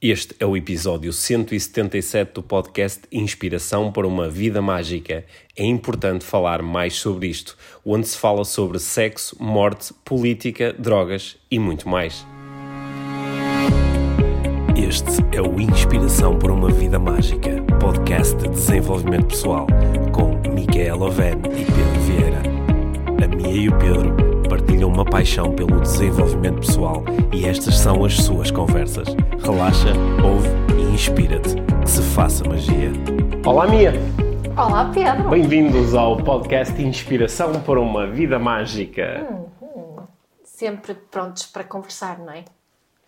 Este é o episódio 177 do podcast Inspiração para uma Vida Mágica. É importante falar mais sobre isto, onde se fala sobre sexo, morte, política, drogas e muito mais. Este é o Inspiração para uma Vida Mágica, podcast de desenvolvimento pessoal, com Micaela Oven e Pedro Vieira. A Mia e o Pedro partilham uma paixão pelo desenvolvimento pessoal e estas são as suas conversas. Relaxa, ouve e inspira-te. Que se faça magia. Olá, Mia! Olá, Pedro! Bem-vindos ao podcast Inspiração para uma Vida Mágica. Uhum. Sempre prontos para conversar, não é?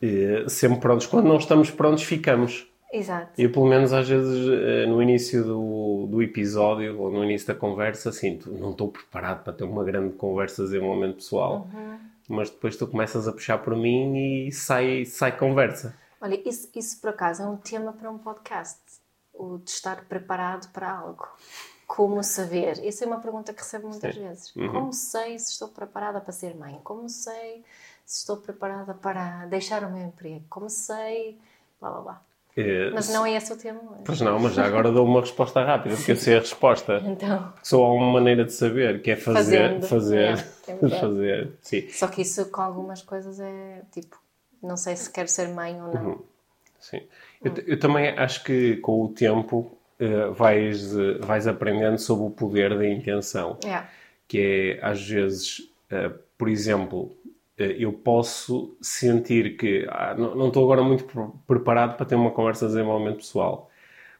E, sempre prontos. Quando não estamos prontos, ficamos. Exato. Eu, pelo menos, às vezes, eh, no início do, do episódio ou no início da conversa, sinto, não estou preparado para ter uma grande conversa de desenvolvimento pessoal. Uhum. Mas depois tu começas a puxar por mim e sai, sai conversa. Olha, isso, isso por acaso é um tema para um podcast. O de estar preparado para algo. Como saber? Isso é uma pergunta que recebo muitas Sim. vezes. Uhum. Como sei se estou preparada para ser mãe? Como sei se estou preparada para deixar o meu emprego? Como sei. blá blá blá. É, mas não é esse o tema. Mas... Pois não, mas já agora dou uma resposta rápida, porque eu sei a resposta. Então. Só há uma maneira de saber, que é fazer, Fazendo. fazer, é, fazer. Sim. Só que isso com algumas coisas é tipo, não sei se quero ser mãe ou não. Uhum. Sim. Eu, eu, também acho que com o tempo uh, vais, uh, vais aprendendo sobre o poder da intenção. É. Que é, às vezes, uh, por exemplo, eu posso sentir que ah, não, estou agora muito preparado para ter uma conversa de desenvolvimento pessoal.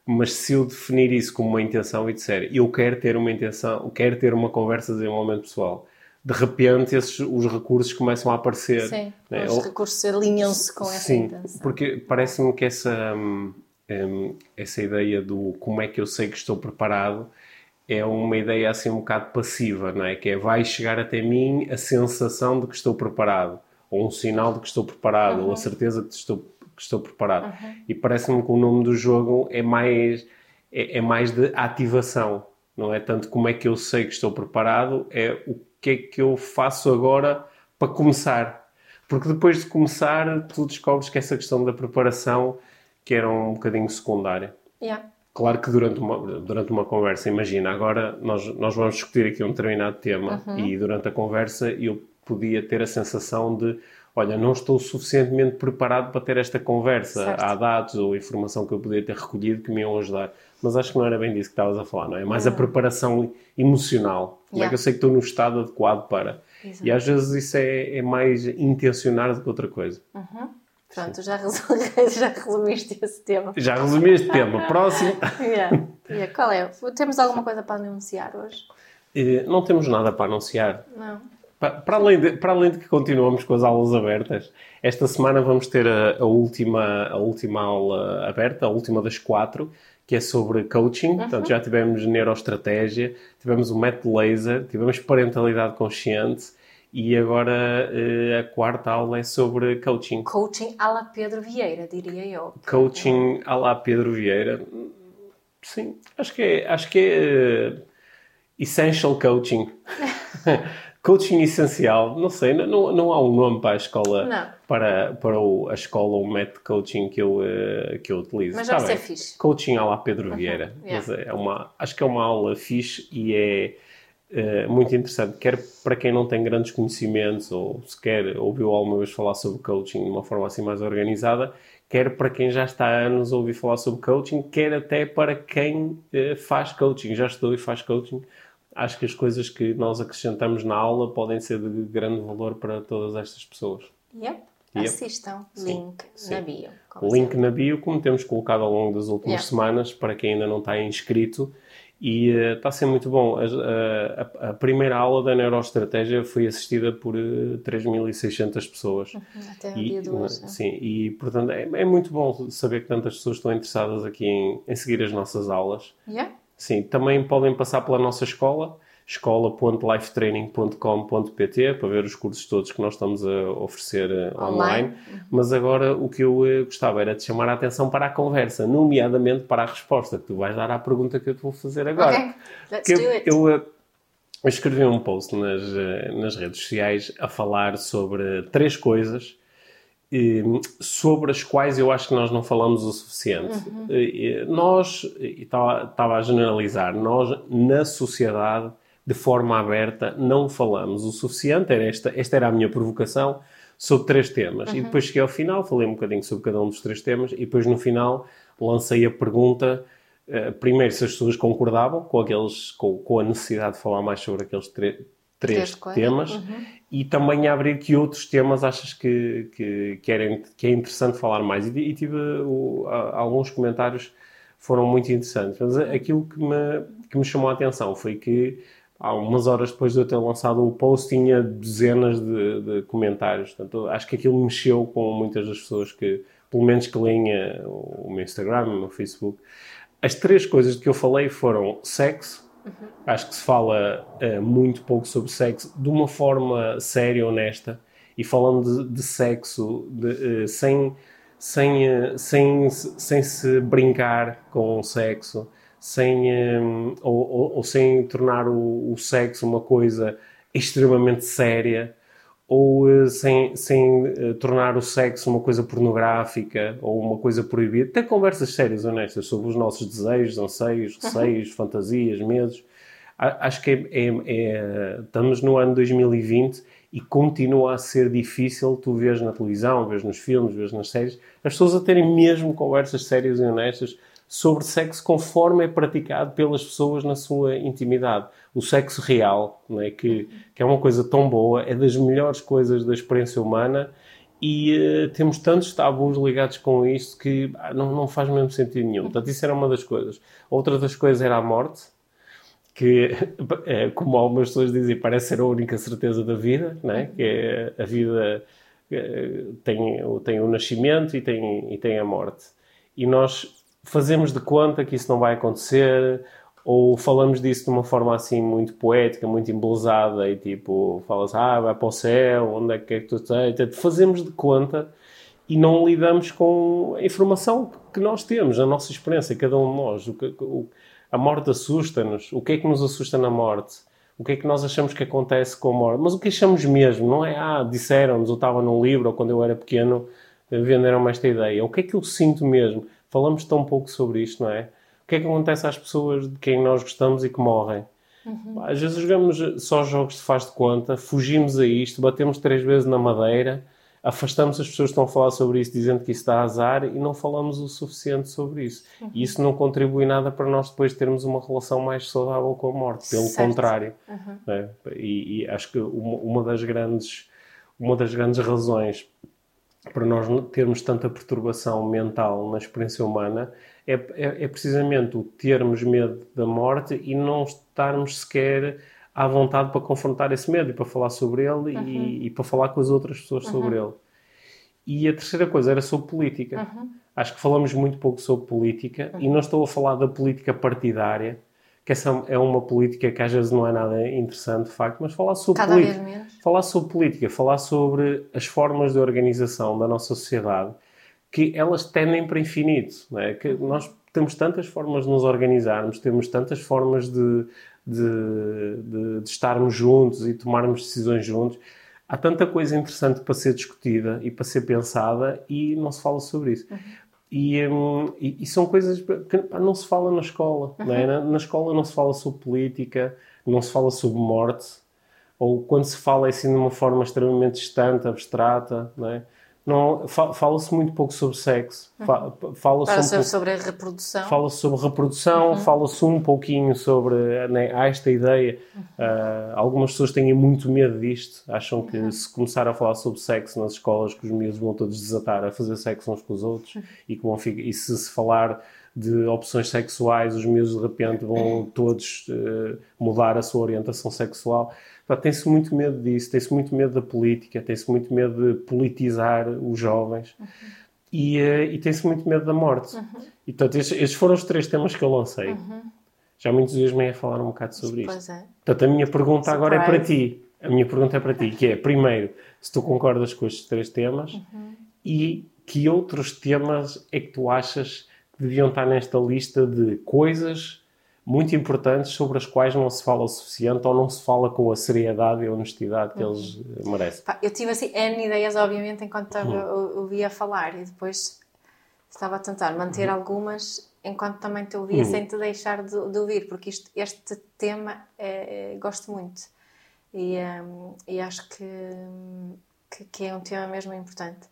Mas se eu definir isso como uma intenção e disser eu quero ter uma intenção, quero ter uma conversa de desenvolvimento pessoal, de repente esses, os recursos começam a aparecer. Sim, né? os recursos alinham-se com essa Sim, intenção. porque parece-me que essa, hum, hum, essa ideia do como é que eu sei que estou preparado é uma ideia assim um bocado passiva, não é? Que é vai chegar até mim a sensação de que estou preparado, ou um sinal de que estou preparado, uhum. ou a certeza de que estou, que estou preparado. Uhum. E parece-me que o nome do jogo é mais, é, é, mais de ativação, não é tanto como é que eu sei que estou preparado, é o que é que eu faço agora para começar. Porque depois de começar, tu descobres que essa questão da preparação que era um bocadinho secundária. Yeah. Claro que durante uma, durante uma conversa, imagina, agora nós, nós vamos discutir aqui um determinado tema uhum. e durante a conversa eu podia ter a sensação de olha, não estou suficientemente preparado para ter esta conversa. Certo. Há dados ou informação que eu podia ter recolhido que me iam ajudar. Mas acho que não era bem disso que estavas a falar, não é? Mais uhum. a preparação emocional. Como yeah. é que eu sei que estou no estado adequado para? Exato. E às vezes isso é, é mais intencionar do que outra coisa. Uhum. Pronto, já, já resumiste esse tema. Já resumi este tema. Próximo. Yeah. Yeah. Qual é? Temos alguma coisa para anunciar hoje? não temos nada para anunciar. Não. Para, além de, para além de que continuamos com as aulas abertas, esta semana vamos ter a, a última, a última aula aberta, a última das quatro, que é sobre coaching. Uhum. Portanto, já tivemos neuroestratégia, tivemos o método laser, tivemos parentalidade consciente e agora uh, a quarta aula é sobre coaching. Coaching à la Pedro Vieira, diria eu. Coaching à la Pedro Vieira. Sim, acho que é, acho que é uh, essential coaching. coaching essencial, não sei, não, não há um nome para a escola, não. para, para o, a escola ou o método coaching que eu, uh, que eu utilizo. Mas tá fixe. Coaching à la Pedro Vieira. Uhum, yeah. é uma, acho que é uma aula fixe e é uh, muito interessante, quer para quem não tem grandes conhecimentos ou sequer ouviu alguma vez falar sobre coaching de uma forma assim mais organizada, quer para quem já está há anos a ouvir falar sobre coaching, quer até para quem uh, faz coaching, já estudou e faz coaching. Acho que as coisas que nós acrescentamos na aula podem ser de grande valor para todas estas pessoas. Yep. Yep. Assistam. Link Sim. na bio. Link sempre. na bio, como temos colocado ao longo das últimas yep. semanas, para quem ainda não está inscrito. E uh, está a ser muito bom. A, a, a, primeira aula da neuroestratégia foi assistida por uh, eh, 3.600 pessoas. Uhum, até o dia de hoje. Né? Sim, e portanto é, é, muito bom saber que tantas pessoas estão interessadas aqui em, em seguir as nossas aulas. Yeah. Sim, também podem passar pela nossa escola escola.lifetraining.com.pt para ver os cursos todos que nós estamos a oferecer uh, online. online. Mas agora o que eu uh, gostava era de chamar a atenção para a conversa, nomeadamente para a resposta que tu vais dar à pergunta que eu te vou fazer agora. Ok, let's do it. Eu, eu, eu escrevi um post nas, nas redes sociais a falar sobre três coisas sobre as quais eu acho que nós não falamos o suficiente. Uhum. Nós, estava a generalizar, nós na sociedade, de forma aberta, não falamos o suficiente. Era esta, esta era a minha provocação sobre três temas. Uhum. E depois cheguei ao final, falei um bocadinho sobre cada um dos três temas, e depois no final lancei a pergunta. Uh, primeiro, se as pessoas concordavam com, aqueles, com, com a necessidade de falar mais sobre aqueles três temas uhum. e também abrir que outros temas achas que, que, que, era, que é interessante falar mais. E, e tive o, alguns comentários foram muito interessantes. Mas aquilo que me, que me chamou a atenção foi que há umas horas depois de eu ter lançado o post tinha dezenas de, de comentários. Portanto, acho que aquilo mexeu com muitas das pessoas que, pelo menos que leem eh, o meu Instagram, o meu Facebook. As três coisas que eu falei foram sexo, Uhum. Acho que se fala uh, muito pouco sobre sexo de uma forma séria, honesta, e falando de, de sexo de, uh, sem, sem, uh, sem, sem se brincar com o sexo, sem, um, ou, ou, ou, sem tornar o, o, sexo uma coisa extremamente séria, ou sem, sem tornar o sexo uma coisa pornográfica ou uma coisa proibida. Ter conversas sérias, honestas, sobre os nossos desejos, anseios, receios, uhum. fantasias, medos acho que é, é, é, estamos no ano 2020 e continua a ser difícil tu vês na televisão, vês nos filmes, vês nas séries, as pessoas a terem mesmo conversas sérias e honestas sobre sexo conforme é praticado pelas pessoas na sua intimidade. O sexo real, não é? que, que é uma coisa tão boa, é das melhores coisas da experiência humana e uh, temos tantos tabus ligados com isto que ah, não, não faz mesmo sentido nenhum. Portanto, isso era uma das coisas. Outra das coisas era a morte que, é, como algumas pessoas dizem, parece ser a única certeza da vida, né? que é a vida é, tem, tem o nascimento e tem, e tem a morte. E nós fazemos de conta que isso não vai acontecer, ou falamos disso de uma forma assim muito poética, muito embelezada, e tipo, falas, ah, vai para o céu, onde é que é que tu estás? Fazemos de conta e não lidamos com a informação que nós temos, a nossa experiência, cada um de nós. O, o, a morte assusta-nos. O que é que nos assusta na morte? O que é que nós achamos que acontece com a morte? Mas o que achamos mesmo? Não é, ah, disseram-nos, ou estava num livro, ou quando eu era pequeno, venderam-me esta ideia. O que é que eu sinto mesmo? Falamos tão pouco sobre isto, não é? O que é que acontece às pessoas de quem nós gostamos e que morrem? Uhum. Às vezes jogamos só jogos de faz de conta, fugimos a isto, batemos três vezes na madeira afastamos as pessoas que estão a falar sobre isso dizendo que isso dá azar e não falamos o suficiente sobre isso. Uhum. E isso não contribui nada para nós depois termos uma relação mais saudável com a morte, pelo certo. contrário. Uhum. É? E, e, acho que uma, uma, das grandes, uma das grandes razões para nós termos tanta perturbação mental na experiência humana é, é, é precisamente o termos medo da morte e não estarmos sequer à vontade para confrontar esse medo e para falar sobre ele uhum. e, e, para falar com as outras pessoas uhum. sobre ele. E a terceira coisa era sobre política. Uhum. Acho que falamos muito pouco sobre política e não estou a falar da política partidária, que essa é uma política que às vezes não é nada interessante, de facto, mas falar sobre Cada política. Vez menos. Falar sobre política, falar sobre as formas de organização da nossa sociedade, que elas tendem para infinito. Não é? Que nós temos tantas formas de nos organizarmos, temos tantas formas de, de, de, de, estarmos juntos e tomarmos decisões juntos. Há tanta coisa interessante para ser discutida e para ser pensada e não se fala sobre isso. Uhum. E, um, e, e, são coisas que não se fala na escola. Uhum. É? Na, na, escola não se fala sobre política, não se fala sobre morte, ou quando se fala é assim de uma forma extremamente distante, abstrata. Não é? Não fala-se muito pouco sobre sexo. Uhum. Fala-se fala um sobre, sobre a reprodução. Fala-se sobre reprodução, uhum. fala-se um pouquinho sobre né, há esta ideia. Uhum. Uh, algumas pessoas têm muito medo disto, acham que uhum. se começar a falar sobre sexo nas escolas, que os miúdos vão todos desatar a fazer sexo uns com os outros e que vão ficar, e se se falar de opções sexuais, os miúdos de repente vão todos uh, mudar a sua orientação sexual tem-se muito medo disso, tem-se muito medo da política, tem-se muito medo de politizar os jovens uhum. e, uh, e tem-se muito medo da morte. Uhum. E, portanto, estes, estes, foram os três temas que eu lancei. Uhum. Já muitos dias me a falar um bocado sobre pois isto. É. Portanto, a minha pergunta Surprise. agora é para ti. A minha pergunta é para ti, que é, primeiro, se tu concordas com estes três temas uhum. e que outros temas é que tu achas deviam estar nesta lista de coisas muito importantes sobre as quais não se fala o suficiente ou não se fala com a seriedade e a honestidade que uhum. eles eh, merecem. Eu tive assim N ideias, obviamente, enquanto estava, uhum. ouvia falar e depois estava a tentar manter uhum. algumas enquanto também te ouvia uhum. sem te deixar de, de ouvir, porque isto, este tema é, é, gosto muito e, um, e acho que, que, que, é um tema mesmo importante.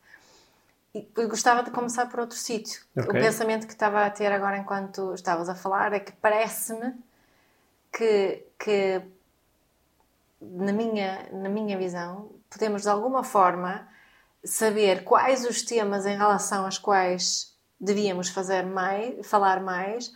E gostava de começar por outro sítio. Okay. O pensamento que estava a ter agora enquanto estavas a falar é que parece-me que, que na, minha, na minha visão, podemos de alguma forma saber quais os temas em relação aos quais devíamos fazer mais, falar mais,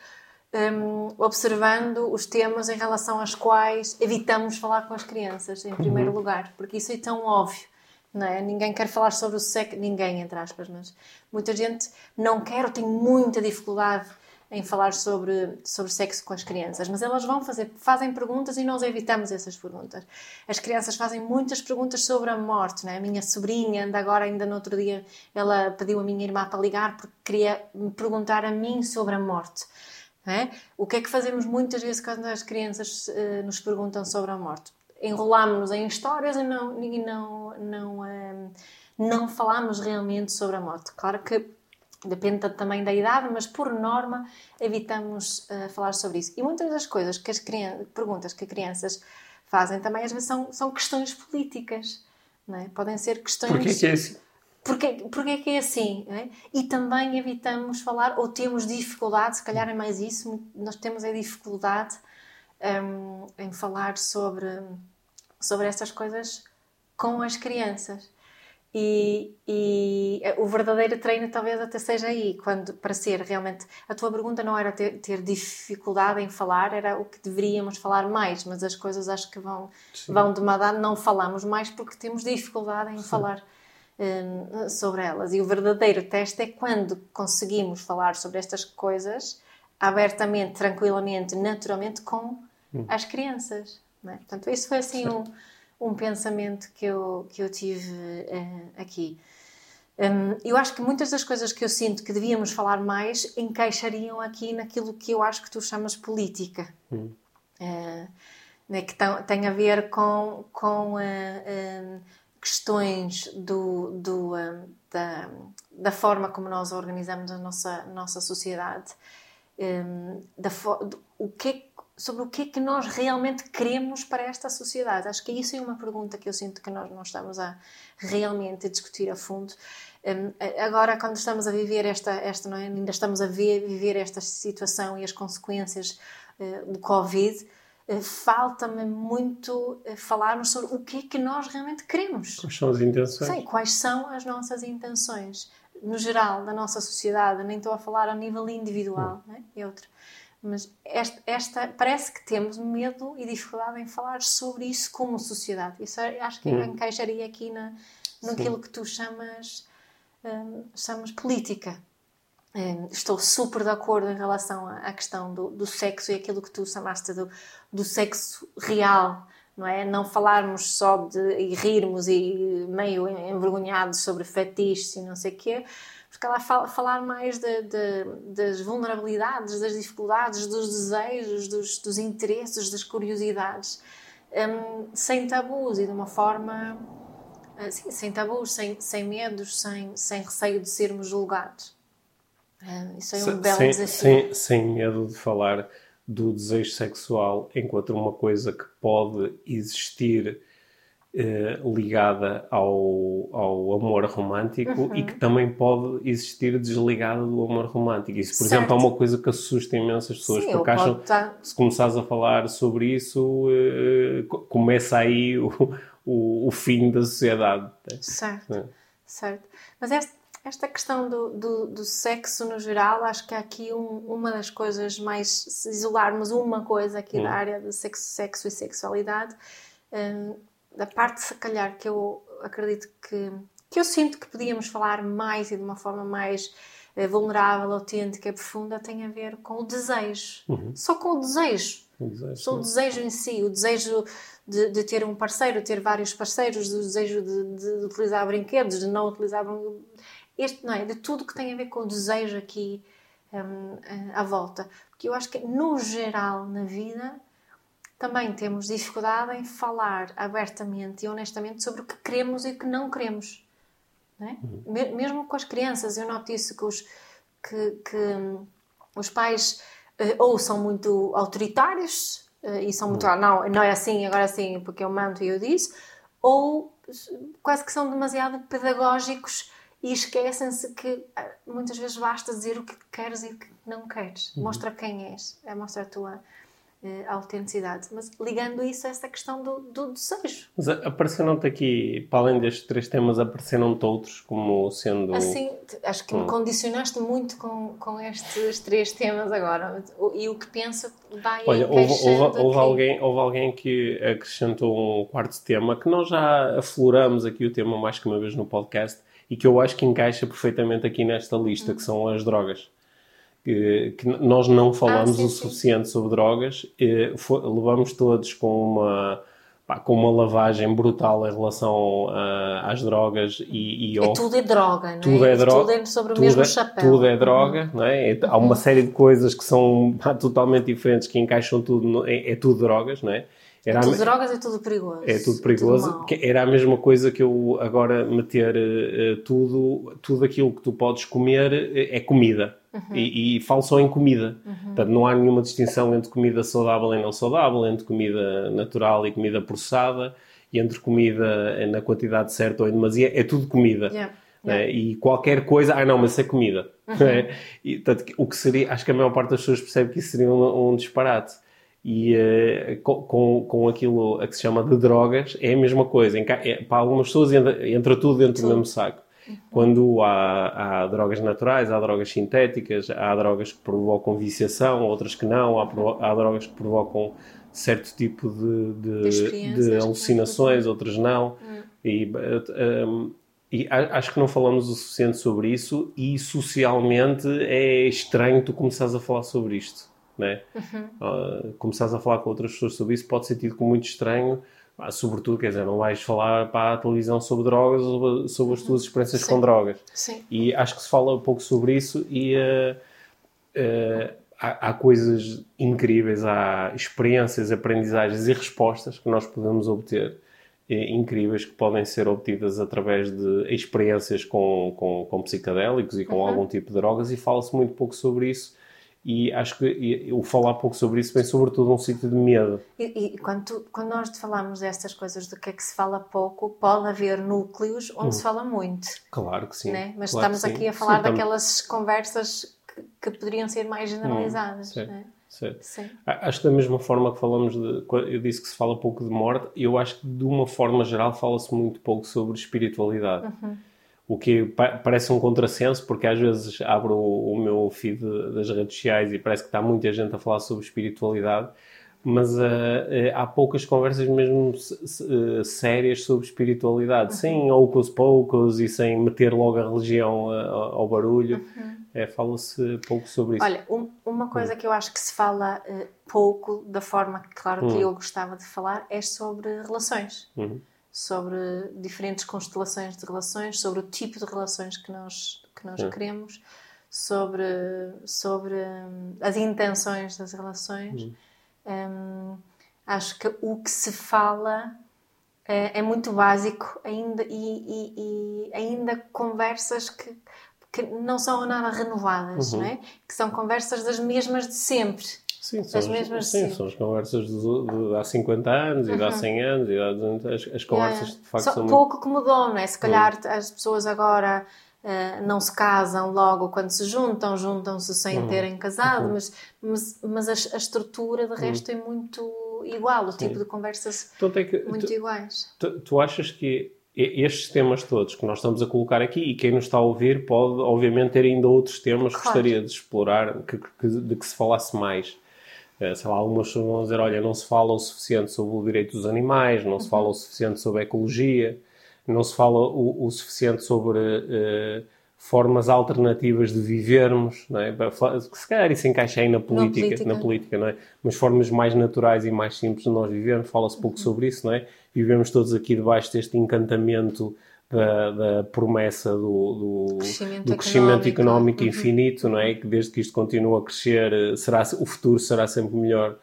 um, observando os temas em relação aos quais evitamos falar com as crianças, em primeiro uhum. lugar, porque isso é tão óbvio. Não é? Ninguém quer falar sobre o sexo, ninguém, entre aspas, mas muita gente não quer ou tem muita dificuldade em falar sobre, sobre sexo com as crianças, mas elas vão fazer, fazem perguntas e nós evitamos essas perguntas. As crianças fazem muitas perguntas sobre a morte, né? A minha sobrinha, anda agora, ainda no outro dia, ela pediu a minha irmã para ligar porque queria me perguntar a mim sobre a morte. É? O que é que fazemos muitas vezes quando as crianças uh, nos perguntam sobre a morte? Enrolámos-nos em histórias e não, e não, não, um, não falámos realmente sobre a morte. Claro que depende também da idade, mas por norma evitamos uh, falar sobre isso. E muitas das coisas que as crianças, perguntas que as crianças fazem também às vezes são, são questões políticas. É? Podem ser questões. Porquê que é assim? Porquê, porquê que é assim? É? E também evitamos falar, ou temos dificuldade, se calhar é mais isso, nós temos a dificuldade um, em falar sobre, sobre essas coisas com as crianças. E, e, o verdadeiro treino talvez até seja aí, quando para ser realmente. A tua pergunta não era ter, ter dificuldade em falar, era o que deveríamos falar mais, mas as coisas acho que vão, vão demandar, não falamos mais porque temos dificuldade em Sim. falar um, sobre elas. E o verdadeiro teste é quando conseguimos falar sobre estas coisas abertamente, tranquilamente, naturalmente com hum. as crianças. É? Portanto, isso foi assim um, um pensamento que eu, que eu tive uh, aqui. Um, eu acho que muitas das coisas que eu sinto que devíamos falar mais encaixariam aqui naquilo que eu acho que tu chamas política. Hum. Uh, né, que tem, tem, a ver com, com uh, questões do, do, da, da forma como nós organizamos a nossa, nossa sociedade, um, da, do, o que é sobre o que é que nós realmente queremos para esta sociedade. Acho que isso é uma pergunta que eu sinto que nós não estamos a realmente a discutir a fundo. Um, agora, quando estamos a viver esta, esta é? ainda estamos a ver, viver esta situação e as consequências uh, do Covid, uh, falta-me muito uh, falarmos sobre o que é que nós realmente queremos. Quais são as intenções? Sim, quais são as nossas intenções, no geral, da nossa sociedade. Nem estou a falar a nível individual, hum. né? é outra. Mas esta, esta, parece que temos medo e dificuldade em falar sobre isso como sociedade. Isso acho que hum. encaixaria aqui na, naquilo Sim. que tu chamas, um, chamas política. Um, estou super de acordo em relação à, à questão do, do, sexo e aquilo que tu chamaste do, do sexo real, não é? Não falarmos só de e rirmos e meio envergonhados sobre fetiches e não sei o quê, porque ela fala, falar mais de, de, das vulnerabilidades, das dificuldades, dos desejos, dos, dos interesses, das curiosidades, um, sem tabus e de uma forma assim, sem tabus, sem, sem medos, sem, sem receio de sermos julgados. Um, isso é um belo sem, desafio. Sem, sem medo de falar do desejo sexual enquanto uma coisa que pode existir eh, ligada ao, ao amor romântico uhum. e que também pode existir desligada do amor romântico. Isso, por certo. exemplo, é uma coisa que assusta imenso as pessoas, Sim, porque acham tá... que se começares a falar sobre isso, uh, começa aí o, o, o, fim da sociedade. Certo, é. certo. Mas esta, esta questão do, do, do, sexo no geral, acho que é aqui um, uma das coisas mais, se isolarmos uma coisa aqui hum. da área de sexo, sexo e sexualidade, um, da parte, se calhar, que eu acredito que, que eu sinto que podíamos falar mais e de uma forma mais eh, vulnerável, autêntica, profunda, tem a ver com o desejo. Uhum. Só com o desejo. O desejo, Só o desejo em si, o desejo de, de, ter um parceiro, ter vários parceiros, o desejo de, de, utilizar brinquedos, de não utilizar este não é de tudo que tem a ver com o desejo aqui um, à volta. Porque eu acho que, no geral, na vida, também temos dificuldade em falar abertamente e honestamente sobre o que queremos e o que não queremos. Não é? uhum. Mesmo com as crianças, eu noto isso que os, que, que os pais uh, ou são muito autoritários uh, e são muito, uhum. ah, não, não é assim, agora assim, porque eu mando e eu disse, ou quase que são demasiado pedagógicos e esquecem-se que ah, muitas vezes basta dizer o que queres e o que não queres. Uhum. Mostra quem és, mostra a tua uh, autenticidade. Mas ligando isso a essa questão do, do desejo. Mas apareceram-te aqui, para além destes três temas, apareceram-te outros como sendo. Assim, acho que me hum. condicionaste muito com, com estes três temas agora. E o que penso vai Olha, houve, houve, houve alguém, houve alguém que acrescentou um quarto tema que nós já afloramos aqui o tema mais que uma vez no podcast e que eu acho que encaixa perfeitamente aqui nesta lista, que são as drogas. Que, que nós não falamos ah, sim, o suficiente sim. sobre drogas, e, foi, levamos todos com uma, pá, com uma lavagem brutal em relação uh, às drogas e, e, ao, e, tudo é droga, não tudo é? é droga, tudo é sobre o mesmo é, chapéu. Tudo é droga, uhum. não é? Há uma série de coisas que são pá, totalmente diferentes que encaixam tudo, no, é, é tudo drogas, não é? Era é tudo a... drogas, é tudo perigoso. É tudo perigoso. É tudo era a mesma coisa que eu agora meter uh, tudo, tudo aquilo que tu podes comer é comida. Uhum. E, e falo só em comida. Uhum. Portanto, não há nenhuma distinção entre comida saudável e não saudável, entre comida natural e comida processada, e entre comida na quantidade certa ou em demasia. É tudo comida. Yeah. Né? Yeah. E qualquer coisa, ah não, mas isso é comida. Uhum. Né? E, portanto, o que seria, acho que a maior parte das pessoas percebe que isso seria um, um disparate e uh, com, com aquilo a que se chama de drogas é a mesma coisa. É, para algumas pessoas entra, entra tudo dentro do mesmo saco. Uhum. Quando há, há, drogas naturais, há drogas sintéticas, há drogas que provocam viciação, outras que não, há, há drogas que provocam certo tipo de, de, de alucinações, outras não. Uhum. E, um, e acho que não falamos o suficiente sobre isso e socialmente é estranho tu começares a falar sobre isto né? Uhum. Uh, começares a falar com outras pessoas sobre isso pode ser tido como muito estranho, ah, sobretudo, quer dizer, não vais falar para a televisão sobre drogas ou sobre as tuas experiências Sim. com drogas. Sim. E acho que se fala um pouco sobre isso e uh, uh, há, há, coisas incríveis, há experiências, aprendizagens e respostas que nós podemos obter incríveis que podem ser obtidas através de experiências com, com, com psicadélicos e com uhum. algum tipo de drogas e fala-se muito pouco sobre isso e acho que o falar pouco sobre isso vem sobretudo um sítio de medo. E, e quando, tu, quando nós falamos destas coisas do que é que se fala pouco, pode haver núcleos onde hum. se fala muito. Claro que sim. Né? Mas claro estamos aqui a falar sim, daquelas estamos... conversas que, que, poderiam ser mais generalizadas. Hum, né? Certo. Sim. Acho que da mesma forma que falamos de. Eu disse que se fala pouco de morte, eu acho que de uma forma geral fala-se muito pouco sobre espiritualidade. Uhum o que parece um contrassenso, porque às vezes abro o, meu feed das redes sociais e parece que está muita gente a falar sobre espiritualidade, mas uh, uh, há poucas conversas mesmo uh, sérias sobre espiritualidade, uhum. sem ocos poucos e sem meter logo a religião ao barulho. Uhum. É, Fala-se pouco sobre isso. Olha, um, uma coisa uhum. que eu acho que se fala pouco, da forma que, claro, que hum. eu gostava de falar, é sobre relações. Sobre diferentes constelações de relações, sobre o tipo de relações que nós, que nós queremos, sobre, sobre hum, as intenções das relações. Hum. Um, acho que o que se fala é, é muito básico ainda e, e, e, ainda conversas que, que não são nada renovadas, uhum. não é? que são conversas das mesmas de sempre. Sim, são, as mesmas sim, são as conversas de, de, há 50 anos e de há 100 anos e há 200, as, as conversas yeah. de facto Só, são pouco muito... que mudou, não é? Se calhar hum. as pessoas agora uh, não se casam logo quando se juntam, juntam-se sem hum. terem casado, uhum. mas, mas, mas a, a, estrutura de resto hum. é muito igual, o sim. tipo de conversas então, que, muito tu, iguais. Tu, tu achas que estes temas todos que nós estamos a colocar aqui e quem nos está a ouvir pode, obviamente, ter ainda outros temas claro. que gostaria de explorar, que, que, de que se falasse mais. Eh, sei lá, algumas pessoas vão dizer, olha, não se fala o suficiente sobre o direito dos animais, não se fala o suficiente sobre a ecologia, não se fala o, o suficiente sobre uh, formas alternativas de vivermos, não é? se calhar isso encaixa aí na política, política. na política, não é? Mas formas mais naturais e mais simples de nós vivermos, fala-se pouco uhum. sobre isso, não é? Vivemos todos aqui debaixo deste encantamento da, da promessa do, do crescimento do crescimento económico uhum. infinito, não é? Que desde que isto continua a crescer, será, o futuro será sempre melhor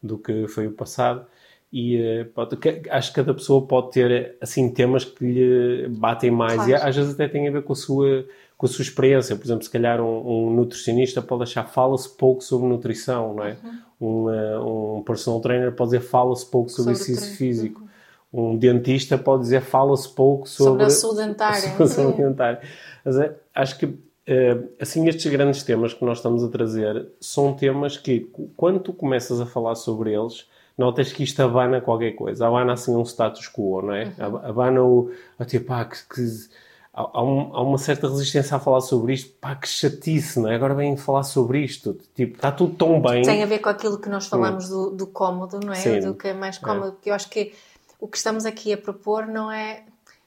do que foi o passado. E eh, pode, acho que cada pessoa pode ter assim temas que lhe batem mais claro. e às vezes até tem a ver com a sua com a sua experiência. Por exemplo, se calhar um, um nutricionista pode achar fala-se pouco sobre nutrição, não é? Uhum. Um, uh, um personal trainer pode dizer fala-se pouco sobre, sobre exercício físico. Uhum. Um dentista pode dizer fala-se pouco sobre, sobre a saúde dentária. Sobre a saúde dentária. Mas é, acho que uh, assim estes grandes temas que nós estamos a trazer são temas que quando tu começas a falar sobre eles notas que isto abana qualquer coisa. Abana assim um status quo, não é? Uhum. Abana o... Tipo, ah, que, que há, um, há, uma certa resistência a falar sobre isto. Pá, que chatice, não é? Agora vêm falar sobre isto. Tipo, está tudo tão bem. Tem a ver com aquilo que nós falamos hum. do, do cómodo, não é? Sim. Do que é mais cómodo. É. Porque eu acho que o que estamos aqui a propor não é.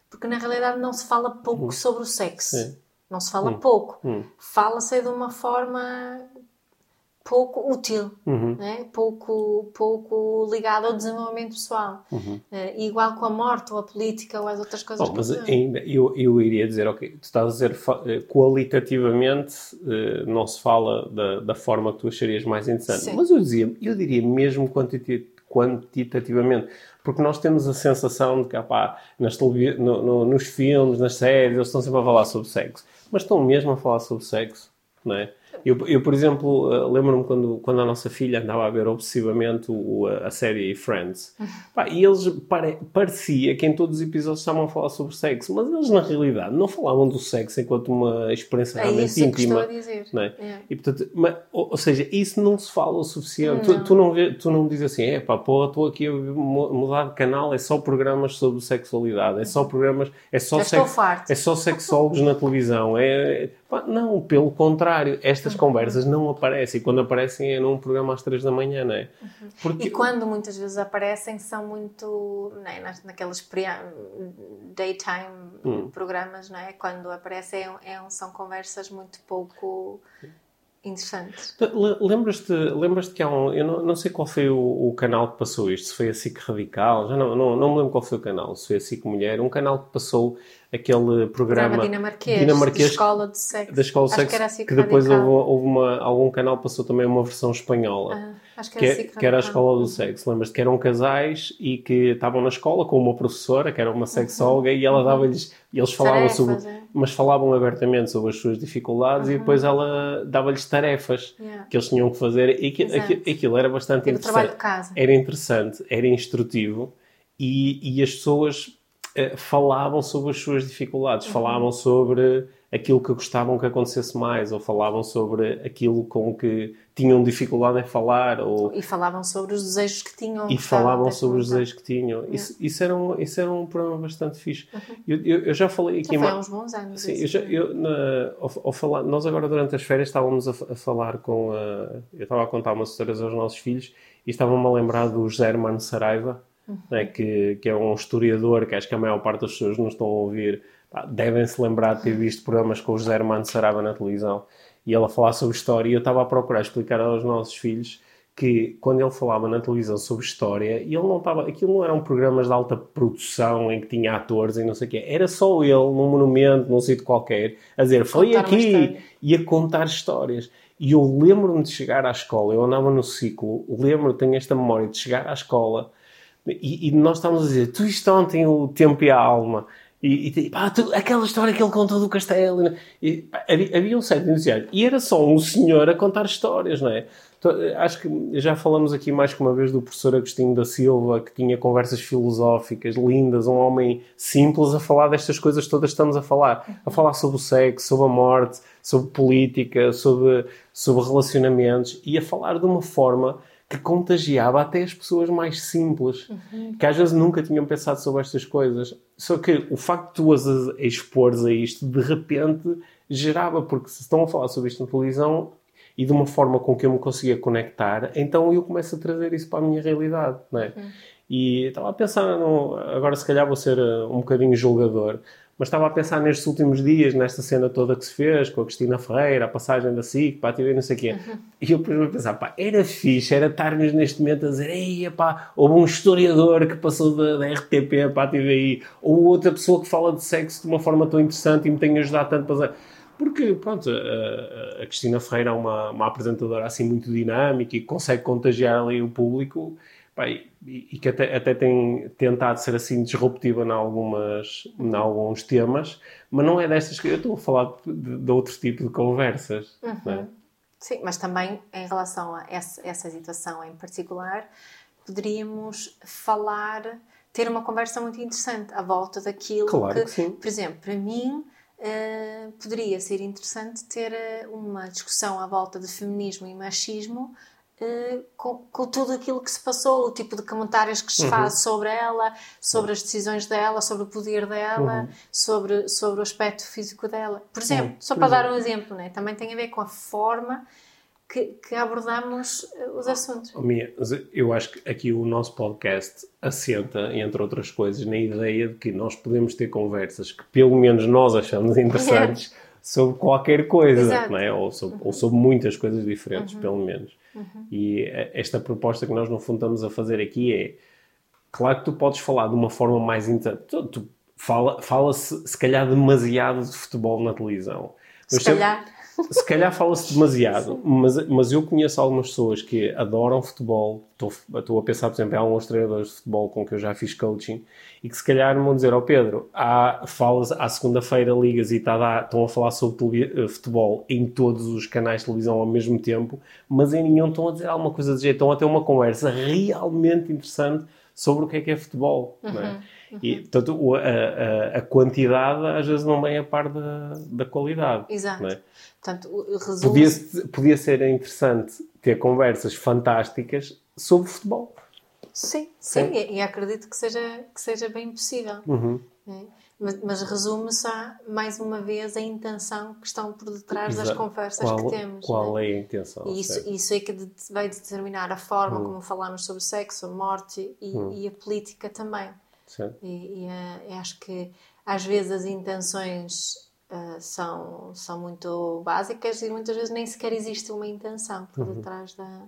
Porque na realidade não se fala pouco hum. sobre o sexo. Sim. Não se fala hum. pouco. Hum. Fala-se de uma forma pouco útil, uhum. né? pouco, pouco ligado ao desenvolvimento pessoal. Uhum. Uh, igual com a morte ou a política ou as outras coisas. Bom, mas ainda eu, eu iria dizer, ok, tu estás a dizer eh, qualitativamente uh, não se fala da, da forma que tu acharias mais interessante, Sim. mas eu, dizia, eu diria mesmo quantitativamente, porque nós temos a sensação de que, pá, nas no, no, nos filmes, nas séries, eles estão sempre a falar sobre sexo, mas estão mesmo a falar sobre sexo, não é? Eu, eu por exemplo, uh, lembro-me quando, quando a nossa filha andava a ver obsessivamente o, a, série Friends. Pá, e eles pare, parecia que em todos os episódios estavam a falar sobre sexo, mas eles na realidade não falavam do sexo enquanto uma experiência é realmente isso íntima. Que estou a dizer. Não é? é. E, portanto, mas, ou, ou, seja, isso não se fala o suficiente. Não. Tu, tu, não tu não dizes assim, é pá, pô, estou aqui a mudar de canal, é só programas sobre sexualidade, é só programas, é só, sex, é só sexólogos na televisão, é, não, pelo contrário, estas uhum. conversas não aparecem. Quando aparecem é num programa às três da manhã, não é? Uhum. Porque... E quando muitas vezes aparecem são muito é? naqueles daytime hum. programas, não é? Quando aparecem é, é, são conversas muito pouco interessantes. Lembras-te lembras que há um. Eu não, não sei qual foi o, o, canal que passou isto, se foi a SIC Radical, já não, não, não me lembro qual foi o canal, se foi a SIC Mulher, um canal que passou aquele programa, dinamarquês, dinamarquês da escola de sexo, da escola de sexo que, que depois houve, houve, uma, algum canal passou também uma versão espanhola. Ah, acho que, era, que, é- que era a escola do sexo. Lembras-te que eram casais e que estavam na escola com uma professora que era uma sexóloga uhum. e ela dava-lhes e eles falavam tarefas, sobre, é. mas falavam abertamente sobre as suas dificuldades uhum. e depois ela dava-lhes tarefas yeah. que eles tinham que fazer e aquilo, aquilo, era bastante tipo interessante. Era interessante, era instrutivo e, e as pessoas eh, falavam sobre as suas dificuldades, uhum. falavam sobre aquilo que gostavam que acontecesse mais, ou falavam sobre aquilo com que tinham dificuldade em falar. Ou... E falavam sobre os desejos que tinham. E falavam sobre os desejos que tinham. Isso, isso, era um, isso era um programa bastante fixe. Uhum. Eu, eu, eu, já falei aqui... Já foi há uns bons anos. Sim, eu já, eu, na, ao, ao, falar, nós agora durante as férias estávamos a, a falar com... A, eu estava a contar umas histórias aos nossos filhos e estavam-me a lembrar do José Hermano Saraiva, uhum. né, que, que é um historiador que acho que a maior parte das pessoas não estão a ouvir devem se lembrar de ter visto programas com o José Hermano Sarava na televisão e ele a falar sobre história e eu estava a procurar explicar aos nossos filhos que quando ele falava na televisão sobre história, ele não estava, aquilo não eram programas de alta produção em que tinha atores e não sei o quê, era só ele num monumento, num sítio qualquer, a dizer, foi aqui e a contar histórias. E eu lembro-me de chegar à escola, eu andava no ciclo, lembro, tenho esta memória de chegar à escola e, e nós estávamos a dizer, tu isto ontem o tempo e a alma. E, e tu, aquela história que ele contou do castelo. Né? E, pá, havia, havia, um certo entusiasmo. E era só um senhor a contar histórias, não é? Então, acho que já falamos aqui mais que uma vez do professor Agostinho da Silva, que tinha conversas filosóficas lindas, um homem simples a falar destas coisas todas que estamos a falar. A falar sobre o sexo, sobre a morte, sobre política, sobre, sobre relacionamentos e a falar de uma forma que contagiava até as pessoas mais simples, uhum. que às vezes nunca tinham pensado sobre estas coisas. Só que o facto de tu as expores a isto, de repente gerava, porque se estão a falar sobre isto na televisão e de uma forma com que eu me conseguia conectar, então eu começo a trazer isso para a minha realidade, não é? Uhum. E estava a pensar, agora se calhar vou ser uh, um bocadinho julgador, Mas estava a pensar nestes últimos dias, nesta cena toda que se fez, com a Cristina Ferreira, a passagem da SIC, para a TV, não sei o quê. Uhum. E eu depois me pensar, pá, era fixe, era estarmos neste momento a dizer, ei, pá, houve um historiador que passou da, da RTP para a TVI, ou outra pessoa que fala de sexo de uma forma tão interessante e me tem ajudado tanto para. Porque, pronto, a, a Cristina Ferreira é uma, uma apresentadora assim muito dinâmica e consegue contagiar ali o público Pá, e, e, que até, até tem tentado ser assim disruptiva em, algumas, em alguns temas, mas não é destas que eu estou a falar de, de outro tipo de conversas. É? Uhum. É? Sim, mas também em relação a essa, essa situação em particular, poderíamos falar, ter uma conversa muito interessante à volta daquilo claro que, que por exemplo, para mim. Uh, poderia ser interessante ter eh, uma discussão à volta de feminismo e machismo Uh, com, com, tudo aquilo que se passou, o tipo de comentários que se uhum. faz sobre ela, sobre as decisões dela, sobre o poder dela, uhum. sobre, sobre o aspecto físico dela. Por exemplo, uhum. só para dar um exemplo, né? também tem a ver com a forma que, que abordamos eh, os assuntos. Oh, Mia, eu acho que aqui o nosso podcast assenta, entre outras coisas, na ideia de que nós podemos ter conversas que pelo menos nós achamos interessantes sobre qualquer coisa, não é? ou, sobre, ou sobre muitas coisas diferentes, uhum. pelo menos. Uhum. E esta proposta que nós, no fundo, estamos a fazer aqui é. Claro que tu podes falar de uma forma mais. Inter... Tu, tu fala, fala-se, se calhar, demasiado de futebol na televisão. Se calhar. Se calhar fala-se demasiado, mas, mas eu conheço algumas pessoas que adoram futebol. Estou, estou a pensar, por exemplo, em alguns treinadores de futebol com que eu já fiz coaching e que se calhar me vão dizer: Ó oh Pedro, há, falas, à segunda-feira ligas e tá, estão a falar sobre eh, futebol em todos os canais de televisão ao mesmo tempo, mas em nenhum estão a dizer alguma coisa de jeito, estão a ter uma conversa realmente interessante sobre o que é que é futebol. Uhum. Não é? Uhum. E, portanto, a, a, a, quantidade às vezes não vem a par da, da qualidade. Exato. É? Portanto, resumo... podia, podia ser interessante ter conversas fantásticas sobre futebol. Sim, sim, sim. E, e, acredito que seja, que seja bem possível. Uhum. É? Mas, mas resume-se mais uma vez a intenção que estão por detrás Exato. das conversas qual, que temos. Qual é? é a intenção? E isso, isso é que vai determinar a forma uhum. como falamos sobre sexo, morte e, uhum. e a política também. E, e uh, acho que às vezes as intenções uh, são, são muito básicas e muitas vezes nem sequer existe uma intenção por uhum. detrás da.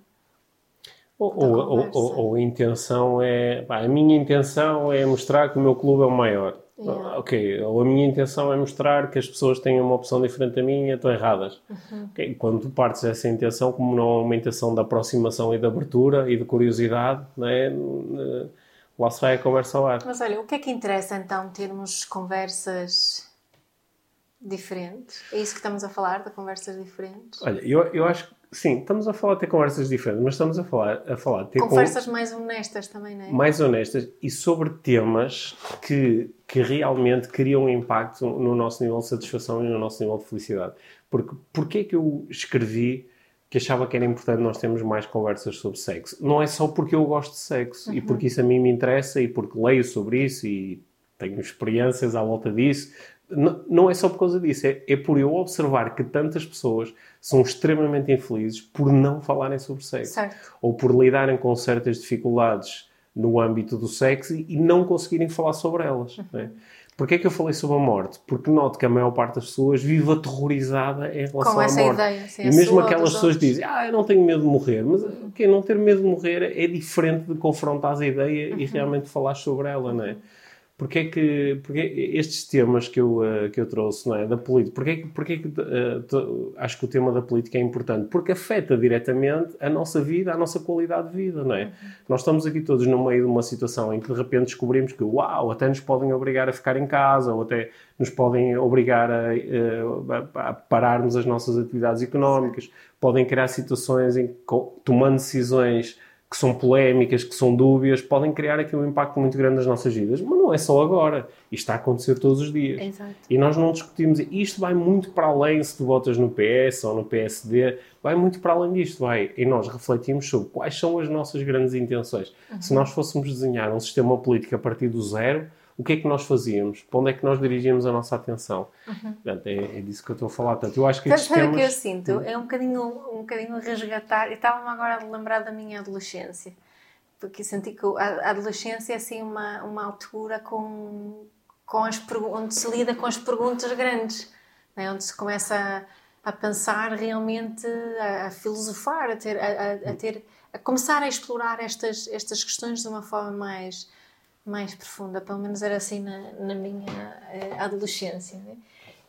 Ou, ou, ou, ou, a intenção é. Pá, a minha intenção é mostrar que o meu clube é o maior. Yeah. Ok, ou a minha intenção é mostrar que as pessoas têm uma opção diferente da minha estão erradas. Uhum. Okay, quando tu partes dessa intenção, como não é uma intenção de aproximação e de abertura e de curiosidade, não é? Lá se vai a conversa ao ar. Mas olha, o que é que interessa então termos conversas diferentes? É isso que estamos a falar, de conversas diferentes? Olha, eu, eu acho que sim, estamos a falar de ter conversas diferentes, mas estamos a falar, a falar de ter conversas mais honestas também, não é? Mais honestas e sobre temas que, que realmente criam impacto no nosso nível de satisfação e no nosso nível de felicidade. Porque porquê é que eu escrevi que achava que era importante nós termos mais conversas sobre sexo. Não é só porque eu gosto de sexo uhum. e porque isso a mim me interessa e porque leio sobre isso e tenho experiências à volta disso. Não, não é só por causa disso, é, é por eu observar que tantas pessoas são extremamente infelizes por não falarem sobre sexo certo. ou por lidarem com certas dificuldades no âmbito do sexo e, não conseguirem falar sobre elas. Uhum. Né? Porquê é que eu falei sobre a morte? Porque noto que a maior parte das pessoas vive aterrorizada em relação Com essa à morte. Ideia, sim, e mesmo aquelas pessoas outros. dizem, ah, eu não tenho medo de morrer. Mas okay, não ter medo de morrer é diferente de confrontar a ideia uhum. e realmente falar sobre ela, não é? Porque é que porque estes temas que eu, uh, que eu trouxe, não é? Da política, porque é que, porque é que uh, acho que o tema da política é importante? Porque afeta diretamente a nossa vida, a nossa qualidade de vida, não é? Uhum. Nós estamos aqui todos no meio de uma situação em que de repente descobrimos que, uau, até nos podem obrigar a ficar em casa, ou até nos podem obrigar a, uh, a pararmos as nossas atividades económicas, podem criar situações em que, tomando decisões que são polémicas, que são dúbias, podem criar aqui um impacto muito grande nas nossas vidas. Mas não é só agora. Isto está a acontecer todos os dias. Exato. E nós não discutimos. Isto vai muito para além se tu votas no PS ou no PSD. Vai muito para além disto. Vai. E nós refletimos sobre quais são as nossas grandes intenções. Uhum. Se nós fôssemos desenhar um sistema político a partir do zero, o que é que nós fazíamos? Para onde é que nós dirigíamos a nossa atenção? Uhum. Portanto, é, é, disso que eu estou a falar. Portanto, eu acho que temas... o que eu sinto? É um bocadinho, um bocadinho resgatar... Estava-me agora a lembrar da minha adolescência. Porque senti que a adolescência é assim uma, uma altura com, com as, onde se lida com as perguntas grandes, né? onde se começa a, a pensar realmente, a, a filosofar, a, ter, a, a, ter, a começar a explorar estas, estas questões de uma forma mais, mais profunda. Pelo menos era assim na, na minha eh, adolescência. Né?